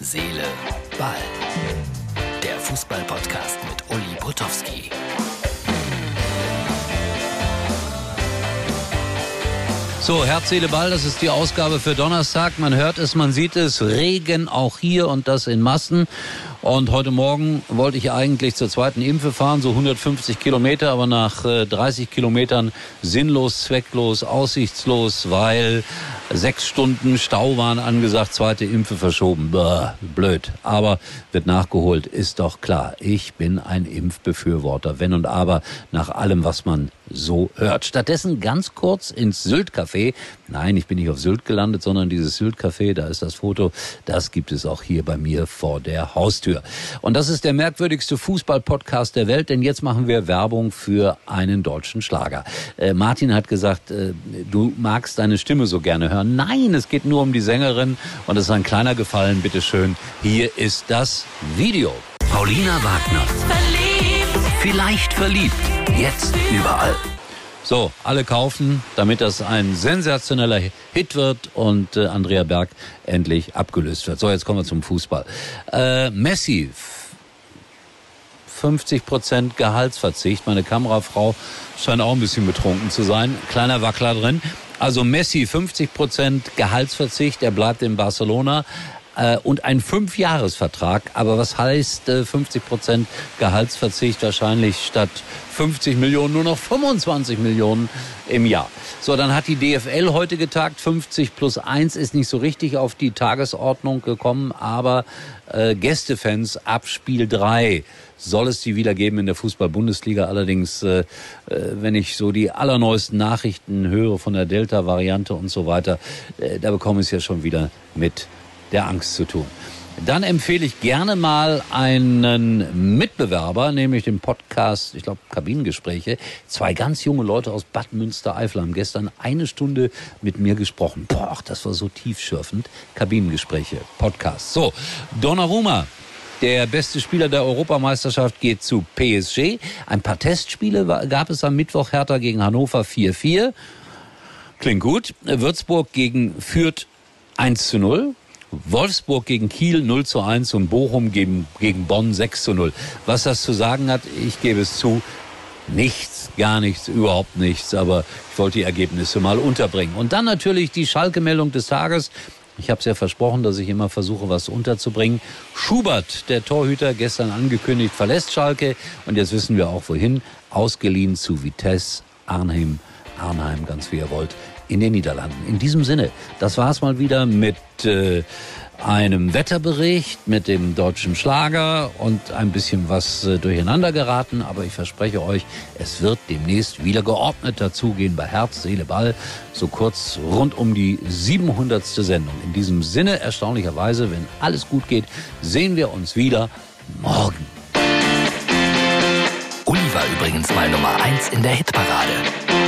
Seele, Ball. Der Fußball-Podcast mit Uli Potowski. So, Herz, Seele, Ball, das ist die Ausgabe für Donnerstag. Man hört es, man sieht es. Regen auch hier und das in Massen. Und heute Morgen wollte ich eigentlich zur zweiten Impfe fahren, so 150 Kilometer, aber nach 30 äh, Kilometern sinnlos, zwecklos, aussichtslos, weil sechs Stunden Stau waren angesagt, zweite Impfe verschoben. Bäh, blöd. Aber wird nachgeholt, ist doch klar. Ich bin ein Impfbefürworter, wenn und aber nach allem, was man so hört. Stattdessen ganz kurz ins Sylt-Café. Nein, ich bin nicht auf Sylt gelandet, sondern dieses Sylt-Café, da ist das Foto, das gibt es auch hier bei mir vor der Haustür. Und das ist der merkwürdigste Fußball-Podcast der Welt, denn jetzt machen wir Werbung für einen deutschen Schlager. Äh, Martin hat gesagt, äh, du magst deine Stimme so gerne hören. Nein, es geht nur um die Sängerin und es ist ein kleiner Gefallen, bitteschön. Hier ist das Video. Paulina Wagner. Verliebt. Vielleicht verliebt. Jetzt überall. So, alle kaufen, damit das ein sensationeller Hit wird und äh, Andrea Berg endlich abgelöst wird. So, jetzt kommen wir zum Fußball. Äh, Messi, 50 Prozent Gehaltsverzicht. Meine Kamerafrau scheint auch ein bisschen betrunken zu sein. Kleiner Wackler drin. Also Messi 50 Prozent Gehaltsverzicht. Er bleibt in Barcelona äh, und ein Fünfjahresvertrag. Aber was heißt äh, 50 Prozent Gehaltsverzicht? Wahrscheinlich statt 50 Millionen nur noch 25 Millionen im Jahr. So, dann hat die DFL heute getagt. 50 plus 1 ist nicht so richtig auf die Tagesordnung gekommen, aber äh, Gästefans ab Spiel 3 soll es die wieder geben in der Fußball-Bundesliga. Allerdings, äh, äh, wenn ich so die allerneuesten Nachrichten höre von der Delta-Variante und so weiter, äh, da bekomme ich es ja schon wieder mit der Angst zu tun. Dann empfehle ich gerne mal einen Mitbewerber, nämlich den Podcast, ich glaube, Kabinengespräche. Zwei ganz junge Leute aus Bad Münstereifel haben gestern eine Stunde mit mir gesprochen. Boah, das war so tiefschürfend. Kabinengespräche, Podcast. So, Donnarumma. Der beste Spieler der Europameisterschaft geht zu PSG. Ein paar Testspiele gab es am Mittwoch Hertha gegen Hannover 4-4. Klingt gut. Würzburg gegen Fürth 1 zu 0. Wolfsburg gegen Kiel 0 zu 1 und Bochum gegen, gegen Bonn 6 zu 0. Was das zu sagen hat, ich gebe es zu, nichts, gar nichts, überhaupt nichts, aber ich wollte die Ergebnisse mal unterbringen. Und dann natürlich die Schalke-Meldung des Tages. Ich habe es ja versprochen, dass ich immer versuche, was unterzubringen. Schubert, der Torhüter, gestern angekündigt, verlässt Schalke und jetzt wissen wir auch wohin. Ausgeliehen zu Vitesse, Arnhem, Arnheim, ganz wie ihr wollt in den Niederlanden. In diesem Sinne, das war's mal wieder mit äh, einem Wetterbericht, mit dem deutschen Schlager und ein bisschen was äh, durcheinander geraten. Aber ich verspreche euch, es wird demnächst wieder geordnet dazugehen bei Herz, Seele, Ball. So kurz rund um die 700. Sendung. In diesem Sinne, erstaunlicherweise, wenn alles gut geht, sehen wir uns wieder morgen. Uli war übrigens mal Nummer 1 in der Hitparade.